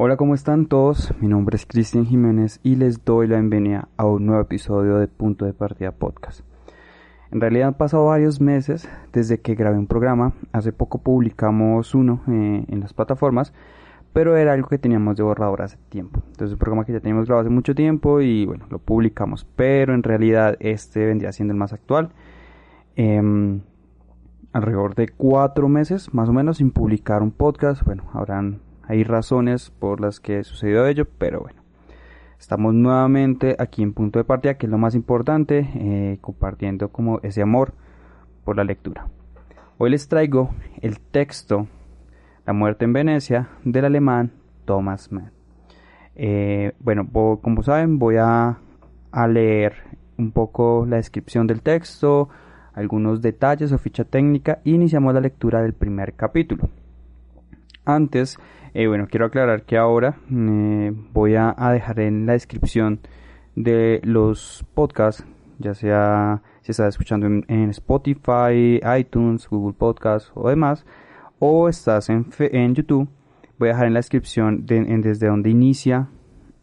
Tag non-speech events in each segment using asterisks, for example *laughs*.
Hola, ¿cómo están todos? Mi nombre es Cristian Jiménez y les doy la bienvenida a un nuevo episodio de Punto de Partida Podcast. En realidad han pasado varios meses desde que grabé un programa. Hace poco publicamos uno eh, en las plataformas, pero era algo que teníamos de borrador hace tiempo. Entonces, un programa que ya teníamos grabado hace mucho tiempo y bueno, lo publicamos. Pero en realidad este vendría siendo el más actual. Em, alrededor de cuatro meses más o menos sin publicar un podcast. Bueno, habrán hay razones por las que sucedió ello, pero bueno. Estamos nuevamente aquí en punto de partida, que es lo más importante, eh, compartiendo como ese amor por la lectura. Hoy les traigo el texto La muerte en Venecia del alemán Thomas Mann. Eh, bueno, como saben, voy a, a leer un poco la descripción del texto, algunos detalles o ficha técnica y iniciamos la lectura del primer capítulo. Antes eh, bueno, quiero aclarar que ahora eh, voy a, dejar en la descripción de los podcasts, ya sea si estás escuchando en, Spotify, iTunes, Google Podcasts o demás, o estás en, en YouTube, voy a dejar en la descripción desde donde inicia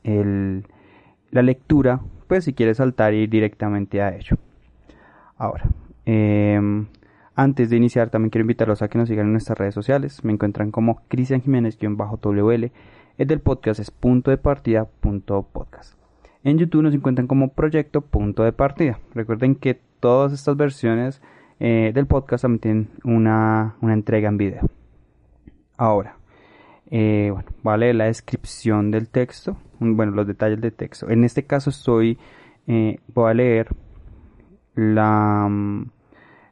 la lectura, pues si quieres saltar y ir directamente a ello. Ahora, eh, antes de iniciar, también quiero invitarlos a que nos sigan en nuestras redes sociales. Me encuentran como Cristian Jiménez-WL. Es del podcast es punto de partida podcast. En YouTube nos encuentran como proyecto punto de partida. Recuerden que todas estas versiones eh, del podcast también tienen una, entrega en video. Ahora, eh, bueno, vale la descripción del texto, bueno, los detalles del texto. En este caso estoy, eh, voy a leer la mm,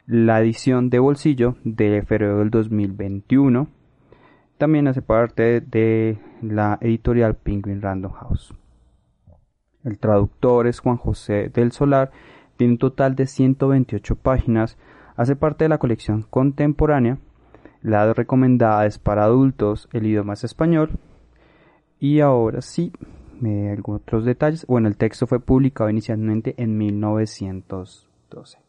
la edición de bolsillo de febrero del 2021. También hace parte de la editorial Penguin Random House. El traductor es Juan José del Solar, tiene un total de 128 páginas, hace parte de la colección contemporánea. La recomendada es para adultos, el idioma es español. Y ahora sí, algunos otros detalles. Bueno, el texto fue publicado inicialmente en 1912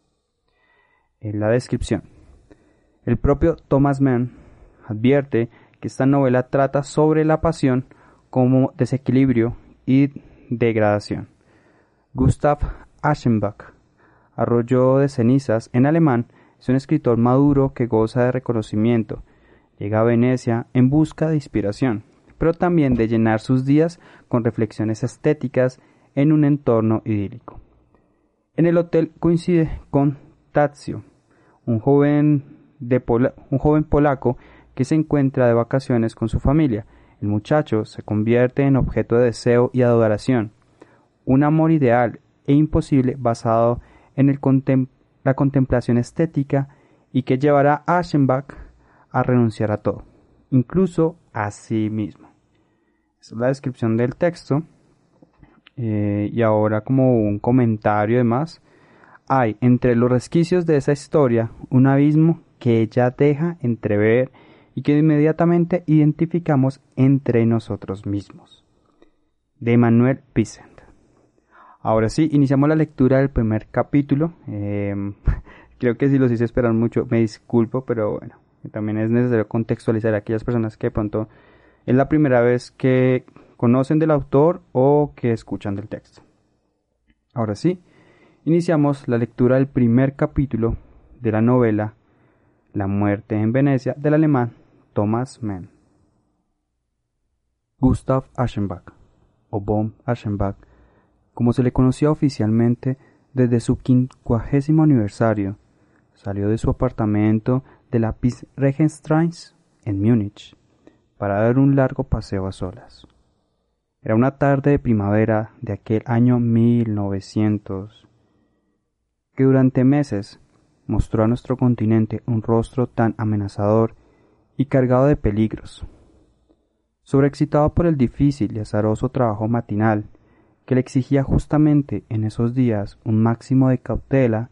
en la descripción. El propio Thomas Mann advierte que esta novela trata sobre la pasión como desequilibrio y degradación. Gustav Aschenbach, Arroyo de cenizas en alemán, es un escritor maduro que goza de reconocimiento. Llega a Venecia en busca de inspiración, pero también de llenar sus días con reflexiones estéticas en un entorno idílico. En el hotel coincide con Tazio, un joven, de un joven polaco que se encuentra de vacaciones con su familia. El muchacho se convierte en objeto de deseo y adoración, un amor ideal e imposible basado en el la contemplación estética y que llevará a Aschenbach a renunciar a todo, incluso a sí mismo. Esa es la descripción del texto. Eh, y ahora como un comentario más hay entre los resquicios de esa historia un abismo que ella deja entrever y que inmediatamente identificamos entre nosotros mismos. De Manuel Vicent. Ahora sí, iniciamos la lectura del primer capítulo. Em, *laughs* creo que si los hice esperar mucho, me disculpo, pero bueno, también es necesario contextualizar a aquellas personas que de pronto es la primera vez que conocen del autor o que escuchan del texto. Ahora sí, iniciamos la lectura del primer capítulo de la novela La muerte en Venecia del alemán Thomas Mann. Gustav Aschenbach, o Bohm Aschenbach, como se le conocía oficialmente desde su quincuagésimo aniversario, salió de su apartamento de la Regenstraße en Múnich para dar un largo paseo a solas. Era una tarde de primavera de aquel año 1900 que durante meses mostró a nuestro continente un rostro tan amenazador y cargado de peligros. Sobreexcitado por el difícil y azaroso trabajo matinal, que le exigía justamente en esos días un máximo de cautela,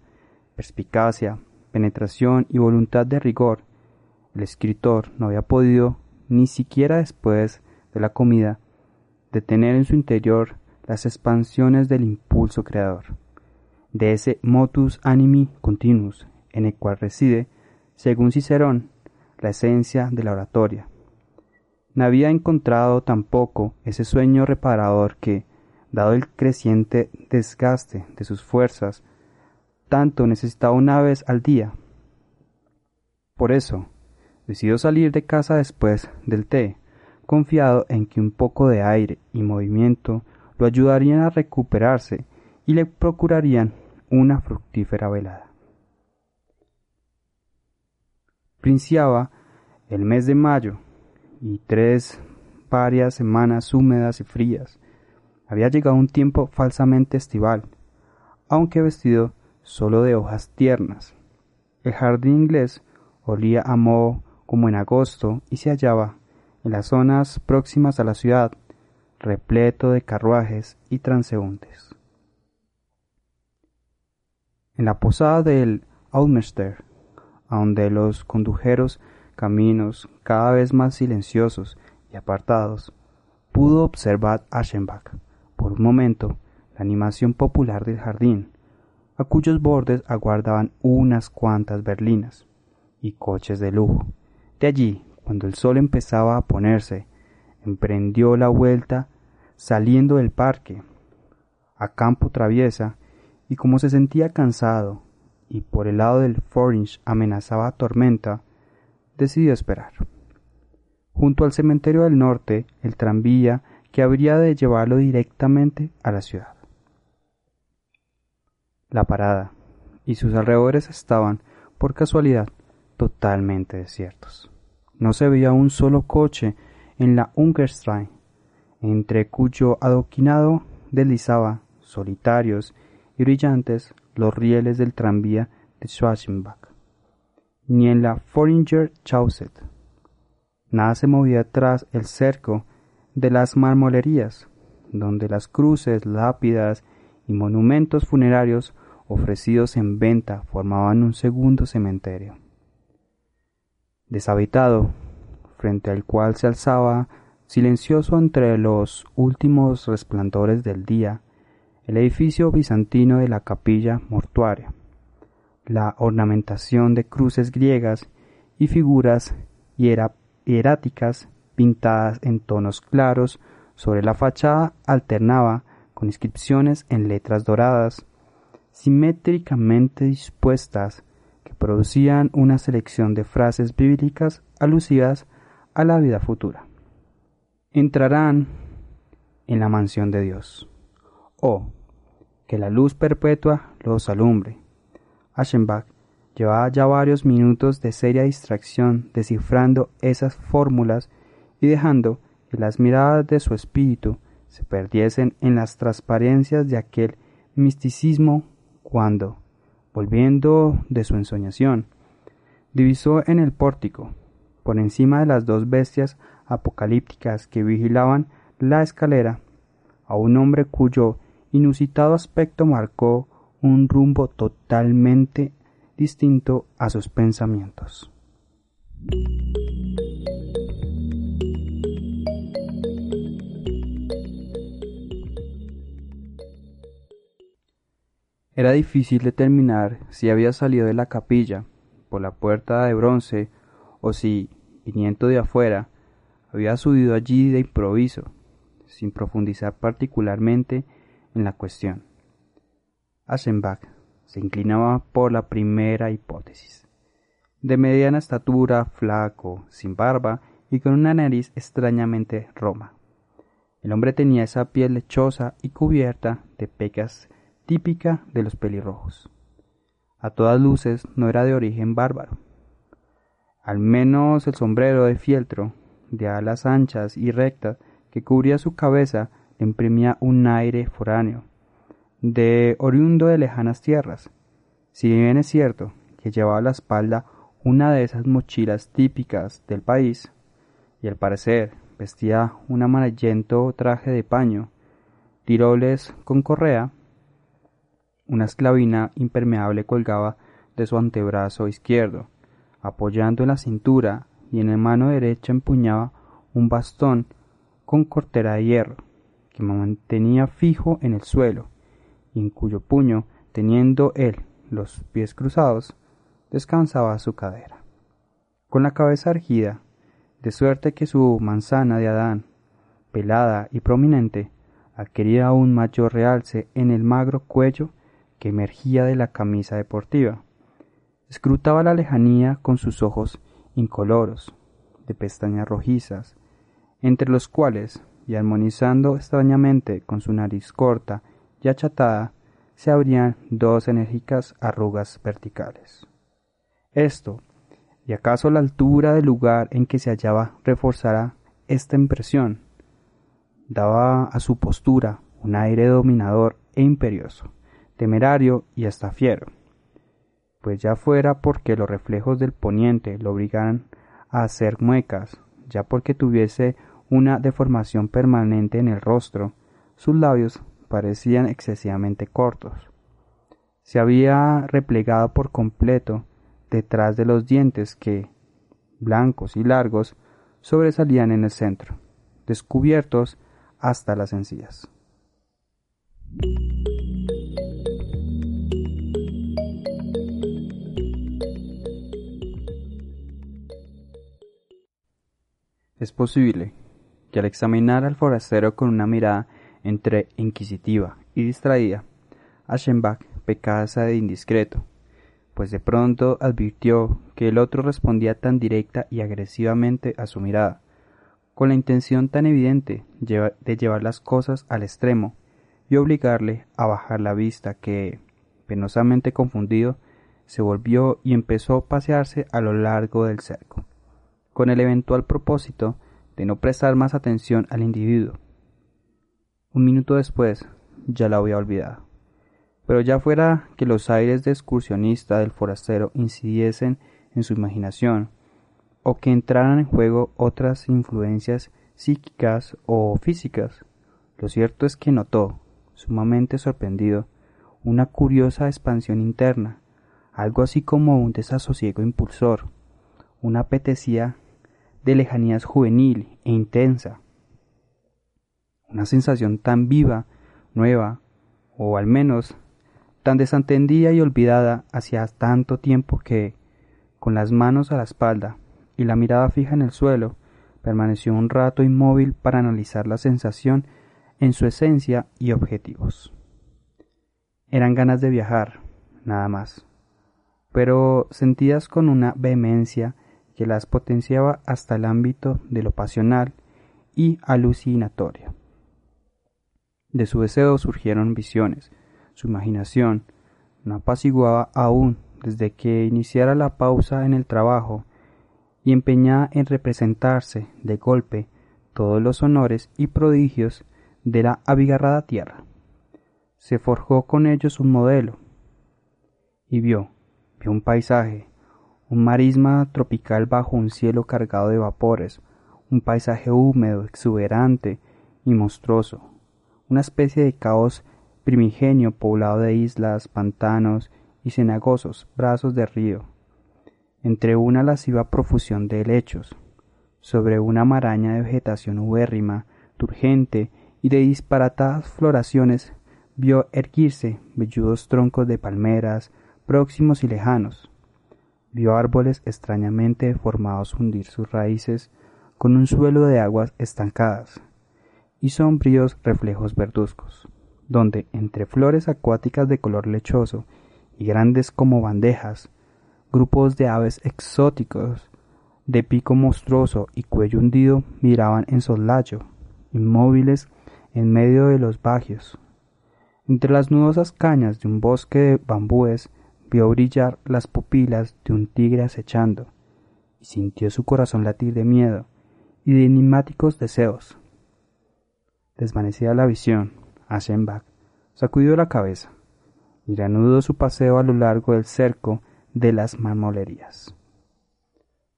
perspicacia, penetración y voluntad de rigor, el escritor no había podido, ni siquiera después de la comida, detener en su interior las expansiones del impulso creador, de ese motus animi continuus en el cual reside, según Cicerón, la esencia de la oratoria. No había encontrado tampoco ese sueño reparador que, dado el creciente desgaste de sus fuerzas, tanto necesitaba una vez al día. Por eso, decidió salir de casa después del té, confiado en que un poco de aire y movimiento lo ayudarían a recuperarse y le procurarían una fructífera velada. Princiaba el mes de mayo y tres varias semanas húmedas y frías. Había llegado un tiempo falsamente estival, aunque vestido solo de hojas tiernas. El jardín inglés olía a moho como en agosto y se hallaba en las zonas próximas a la ciudad, repleto de carruajes y transeúntes. En la posada del Almester, donde los condujeros caminos cada vez más silenciosos y apartados, pudo observar Aschenbach por un momento la animación popular del jardín, a cuyos bordes aguardaban unas cuantas berlinas y coches de lujo. De allí, cuando el sol empezaba a ponerse, emprendió la vuelta saliendo del parque, a campo traviesa, y como se sentía cansado y por el lado del Foringe amenazaba tormenta, decidió esperar. Junto al cementerio del norte, el tranvía que habría de llevarlo directamente a la ciudad. La parada y sus alrededores estaban, por casualidad, totalmente desiertos. No se veía un solo coche en la Ungerstraße, entre cuyo adoquinado deslizaba, solitarios y brillantes, los rieles del tranvía de Schwarzenbach, ni en la Foringer Chauset. Nada se movía tras el cerco de las marmolerías, donde las cruces, lápidas y monumentos funerarios ofrecidos en venta formaban un segundo cementerio. Deshabitado, frente al cual se alzaba, silencioso entre los últimos resplandores del día, el edificio bizantino de la capilla mortuaria, la ornamentación de cruces griegas y figuras hieráticas pintadas en tonos claros sobre la fachada alternaba con inscripciones en letras doradas, simétricamente dispuestas, que producían una selección de frases bíblicas alusivas a la vida futura. Entrarán en la mansión de Dios o que la luz perpetua los alumbre. Aschenbach llevaba ya varios minutos de seria distracción descifrando esas fórmulas y dejando que las miradas de su espíritu se perdiesen en las transparencias de aquel misticismo cuando, volviendo de su ensoñación, divisó en el pórtico, por encima de las dos bestias apocalípticas que vigilaban la escalera, a un hombre cuyo inusitado aspecto marcó un rumbo totalmente distinto a sus pensamientos. Era difícil determinar si había salido de la capilla por la puerta de bronce o si, viniendo de afuera, había subido allí de improviso, sin profundizar particularmente en la cuestión. Aschenbach se inclinaba por la primera hipótesis. De mediana estatura, flaco, sin barba y con una nariz extrañamente roma. El hombre tenía esa piel lechosa y cubierta de pecas típica de los pelirrojos. A todas luces no era de origen bárbaro. Al menos el sombrero de fieltro, de alas anchas y rectas, que cubría su cabeza, imprimía un aire foráneo, de oriundo de lejanas tierras. Si bien es cierto que llevaba a la espalda una de esas mochilas típicas del país, y al parecer Vestía un amarillento traje de paño, tiroles con correa, una esclavina impermeable colgaba de su antebrazo izquierdo, apoyando en la cintura y en la mano derecha empuñaba un bastón con cortera de hierro, mantenía fijo en el suelo, y en cuyo puño, teniendo él los pies cruzados, descansaba su cadera. Con la cabeza erguida, de suerte que su manzana de Adán, pelada y prominente, adquiría aún mayor realce en el magro cuello que emergía de la camisa deportiva. Escrutaba la lejanía con sus ojos incoloros, de pestañas rojizas, entre los cuales, y armonizando extrañamente con su nariz corta y achatada, se abrían dos enérgicas arrugas verticales. Esto, y acaso la altura del lugar en que se hallaba reforzara esta impresión. Daba a su postura un aire dominador e imperioso, temerario y hasta fiero, pues ya fuera porque los reflejos del poniente lo obligaran a hacer muecas, ya porque tuviese una deformación permanente en el rostro, sus labios parecían excesivamente cortos. Se había replegado por completo detrás de los dientes que, blancos y largos, sobresalían en el centro, descubiertos hasta las encías. Es posible al examinar al forastero con una mirada entre inquisitiva y distraída, Aschenbach pecase de indiscreto, pues de pronto advirtió que el otro respondía tan directa y agresivamente a su mirada, con la intención tan evidente de llevar las cosas al extremo y obligarle a bajar la vista que, penosamente confundido, se volvió y empezó a pasearse a lo largo del cerco, con el eventual propósito de no prestar más atención al individuo. Un minuto después ya la había olvidado. Pero ya fuera que los aires de excursionista del forastero incidiesen en su imaginación, o que entraran en juego otras influencias psíquicas o físicas, lo cierto es que notó, sumamente sorprendido, una curiosa expansión interna, algo así como un desasosiego impulsor, una apetecía de lejanías juvenil e intensa, una sensación tan viva, nueva, o al menos tan desatendida y olvidada hacía tanto tiempo que, con las manos a la espalda y la mirada fija en el suelo, permaneció un rato inmóvil para analizar la sensación en su esencia y objetivos. Eran ganas de viajar, nada más, pero sentidas con una vehemencia que las potenciaba hasta el ámbito de lo pasional y alucinatorio. De su deseo surgieron visiones, su imaginación no apaciguaba aún desde que iniciara la pausa en el trabajo y empeñada en representarse de golpe todos los honores y prodigios de la abigarrada tierra. Se forjó con ellos un modelo y vio, vio un paisaje, un marisma tropical bajo un cielo cargado de vapores, un paisaje húmedo, exuberante y monstruoso, una especie de caos primigenio poblado de islas, pantanos y cenagosos brazos de río, entre una lasciva profusión de helechos, sobre una maraña de vegetación ubérrima, turgente y de disparatadas floraciones, vio erguirse velludos troncos de palmeras, próximos y lejanos. Vio árboles extrañamente deformados hundir sus raíces con un suelo de aguas estancadas y sombríos reflejos verduzcos donde entre flores acuáticas de color lechoso y grandes como bandejas, grupos de aves exóticos de pico monstruoso y cuello hundido miraban en soslayo, inmóviles en medio de los bajios. Entre las nudosas cañas de un bosque de bambúes vio brillar las pupilas de un tigre acechando, y sintió su corazón latir de miedo y de enigmáticos deseos. Desvanecida la visión, Aschenbach sacudió la cabeza y reanudó su paseo a lo largo del cerco de las marmolerías.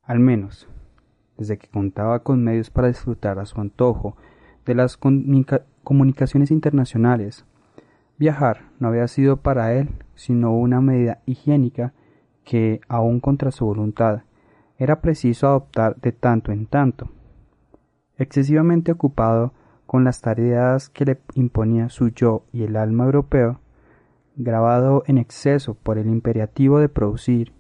Al menos, desde que contaba con medios para disfrutar a su antojo de las comunicaciones internacionales. Viajar no había sido para él sino una medida higiénica que, aun contra su voluntad, era preciso adoptar de tanto en tanto. Excesivamente ocupado con las tareas que le imponía su yo y el alma europeo, grabado en exceso por el imperativo de producir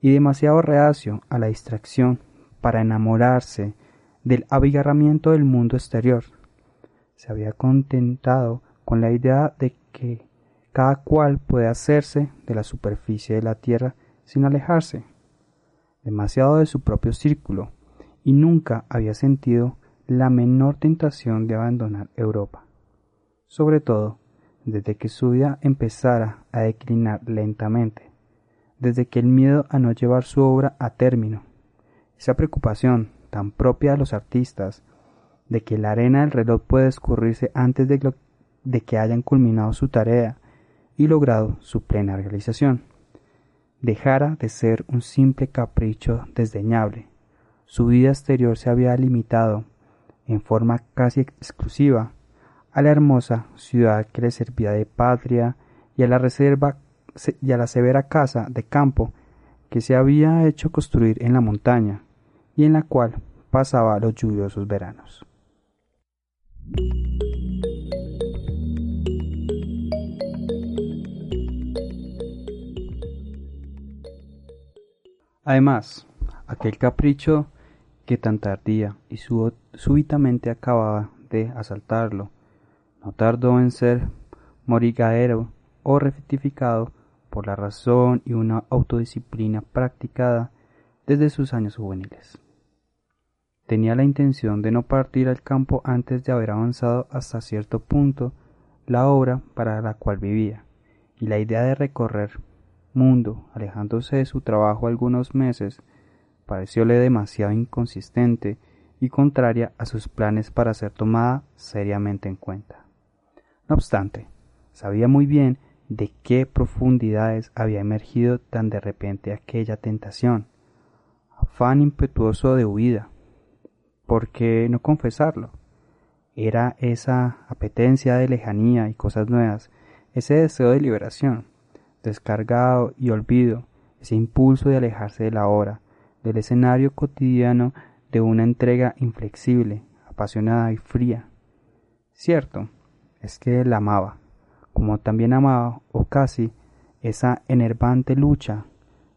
y demasiado reacio a la distracción para enamorarse del abigarramiento del mundo exterior, se había contentado con la idea de que cada cual puede hacerse de la superficie de la tierra sin alejarse demasiado de su propio círculo, y nunca había sentido la menor tentación de abandonar Europa. Sobre todo, desde que su vida empezara a declinar lentamente, desde que el miedo a no llevar su obra a término, esa preocupación tan propia de los artistas, de que la arena del reloj puede escurrirse antes de, de que hayan culminado su tarea y logrado su plena realización dejara de ser un simple capricho desdeñable. Su vida exterior se había limitado, en forma casi exclusiva, a la hermosa ciudad que le servía de patria y a la reserva y a la severa casa de campo que se había hecho construir en la montaña y en la cual pasaba los lluviosos veranos. Además, aquel capricho que tan tardía y súbitamente acababa de asaltarlo, no tardó en ser morigadero o rectificado por la razón y una autodisciplina practicada desde sus años juveniles. Tenía la intención de no partir al campo antes de haber avanzado hasta cierto punto la obra para la cual vivía, y la idea de recorrer mundo, alejándose de su trabajo algunos meses, parecióle demasiado inconsistente y contraria a sus planes para ser tomada seriamente en cuenta. No obstante, sabía muy bien de qué profundidades había emergido tan de repente aquella tentación, afán impetuoso de huida. ¿Por qué no confesarlo? Era esa apetencia de lejanía y cosas nuevas, ese deseo de liberación, descargado y olvido, ese impulso de alejarse de la hora, del escenario cotidiano de una entrega inflexible, apasionada y fría. Cierto, es que la amaba, como también amaba, o casi, esa enervante lucha,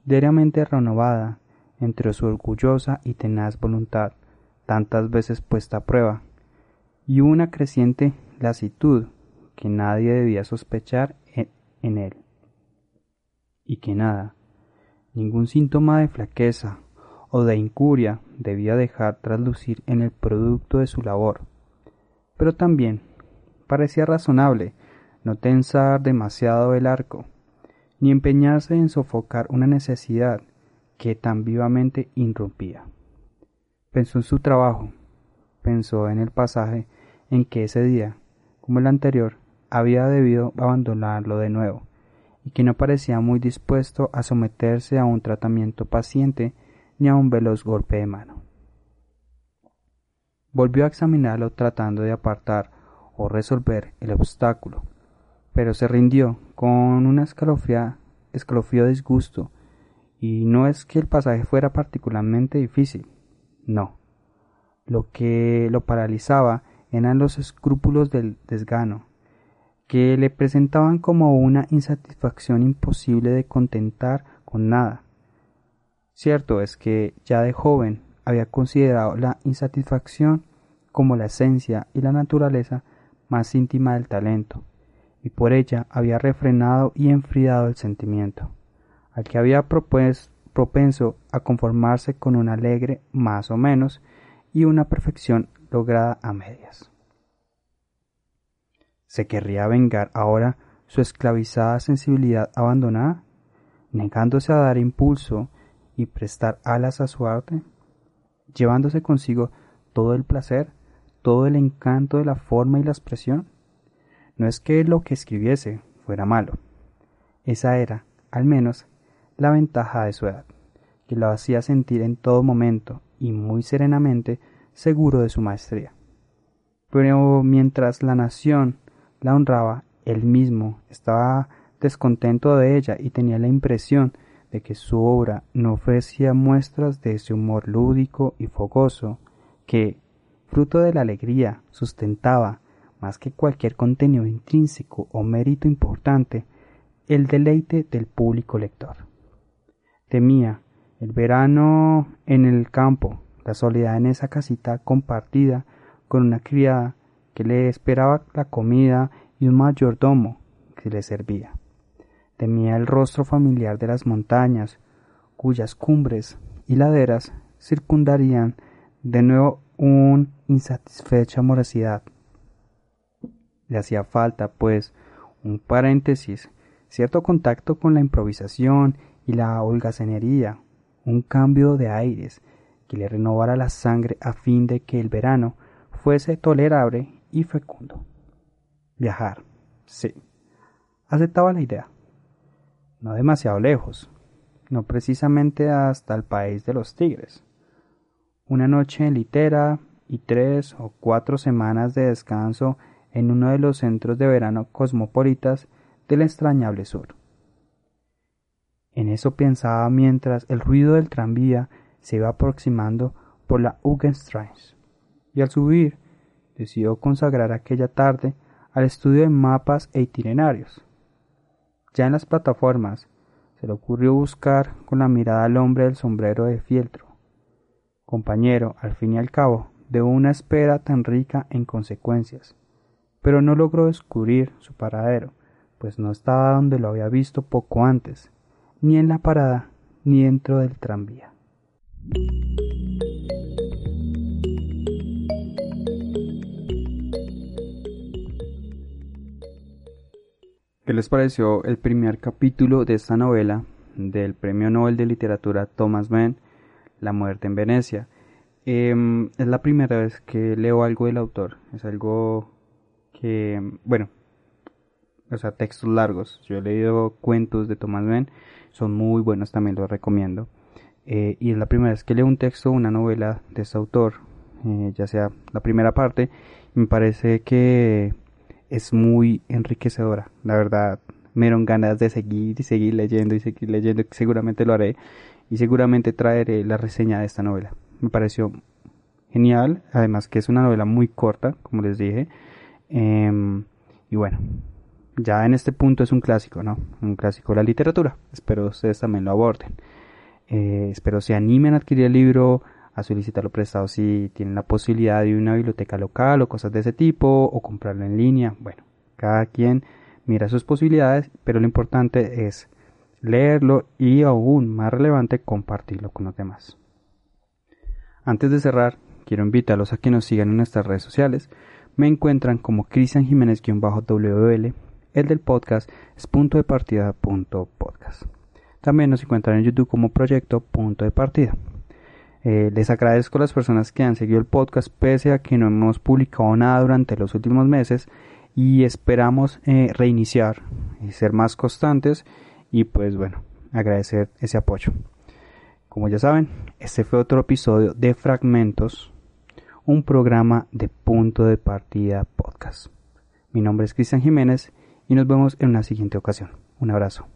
diariamente renovada, entre su orgullosa y tenaz voluntad, tantas veces puesta a prueba, y una creciente lasitud que nadie debía sospechar en él y que nada, ningún síntoma de flaqueza o de incuria debía dejar traslucir en el producto de su labor. Pero también parecía razonable no tensar demasiado el arco, ni empeñarse en sofocar una necesidad que tan vivamente irrumpía. Pensó en su trabajo, pensó en el pasaje en que ese día, como el anterior, había debido abandonarlo de nuevo, y que no parecía muy dispuesto a someterse a un tratamiento paciente ni a un veloz golpe de mano. Volvió a examinarlo tratando de apartar o resolver el obstáculo, pero se rindió con un escalofrío disgusto, y no es que el pasaje fuera particularmente difícil, no. Lo que lo paralizaba eran los escrúpulos del desgano, que le presentaban como una insatisfacción imposible de contentar con nada. Cierto es que ya de joven había considerado la insatisfacción como la esencia y la naturaleza más íntima del talento, y por ella había refrenado y enfriado el sentimiento, al que había propenso a conformarse con un alegre más o menos y una perfección lograda a medias. ¿Se querría vengar ahora su esclavizada sensibilidad abandonada, negándose a dar impulso y prestar alas a su arte, llevándose consigo todo el placer, todo el encanto de la forma y la expresión? No es que lo que escribiese fuera malo, esa era, al menos, la ventaja de su edad, que lo hacía sentir en todo momento y muy serenamente seguro de su maestría. Pero mientras la nación la honraba, él mismo estaba descontento de ella y tenía la impresión de que su obra no ofrecía muestras de ese humor lúdico y fogoso que, fruto de la alegría, sustentaba, más que cualquier contenido intrínseco o mérito importante, el deleite del público lector. Temía el verano en el campo, la soledad en esa casita compartida con una criada que le esperaba la comida y un mayordomo que le servía. Temía el rostro familiar de las montañas, cuyas cumbres y laderas circundarían de nuevo un insatisfecha morosidad. Le hacía falta, pues, un paréntesis, cierto contacto con la improvisación y la holgazanería, un cambio de aires que le renovara la sangre a fin de que el verano fuese tolerable y fecundo. Viajar, sí. Aceptaba la idea. No demasiado lejos, no precisamente hasta el país de los tigres. Una noche en litera y tres o cuatro semanas de descanso en uno de los centros de verano cosmopolitas del extrañable sur. En eso pensaba mientras el ruido del tranvía se iba aproximando por la Ugenstraße, y al subir decidió consagrar aquella tarde al estudio de mapas e itinerarios. Ya en las plataformas se le ocurrió buscar con la mirada al hombre del sombrero de fieltro, compañero, al fin y al cabo, de una espera tan rica en consecuencias, pero no logró descubrir su paradero, pues no estaba donde lo había visto poco antes, ni en la parada, ni dentro del tranvía. ¿Qué les pareció el primer capítulo de esta novela del Premio Nobel de Literatura Thomas Mann, La muerte en Venecia? Em, es la primera vez que leo algo del autor, es algo que, bueno, o sea, textos largos. Yo he leído cuentos de Thomas Mann, son muy buenos, también los recomiendo. Eh, y es la primera vez que leo un texto, una novela de este autor, eh, ya sea la primera parte, me parece que es muy enriquecedora. La verdad, me dieron ganas de seguir y seguir leyendo y seguir leyendo. Seguramente lo haré y seguramente traeré la reseña de esta novela. Me pareció genial, además que es una novela muy corta, como les dije. Em, y bueno, ya en este punto es un clásico, ¿no? Un clásico de la literatura. Espero ustedes también lo aborden. Eh, espero se animen a adquirir el libro, a solicitarlo prestado si tienen la posibilidad de una biblioteca local o cosas de ese tipo, o comprarlo en línea. Bueno, cada quien mira sus posibilidades, pero lo importante es leerlo y aún más relevante compartirlo con los demás. Antes de cerrar, quiero invitarlos a que nos sigan en nuestras redes sociales. Me encuentran como Cristian Jiménez-WL, el del podcast es punto de partida podcast. También nos encuentran en YouTube como proyecto punto de partida. Eh, les agradezco a las personas que han seguido el podcast pese a que no hemos publicado nada durante los últimos meses y esperamos eh, reiniciar y ser más constantes y pues bueno, agradecer ese apoyo. Como ya saben, este fue otro episodio de Fragmentos, un programa de punto de partida podcast. Mi nombre es Cristian Jiménez y nos vemos en una siguiente ocasión. Un abrazo.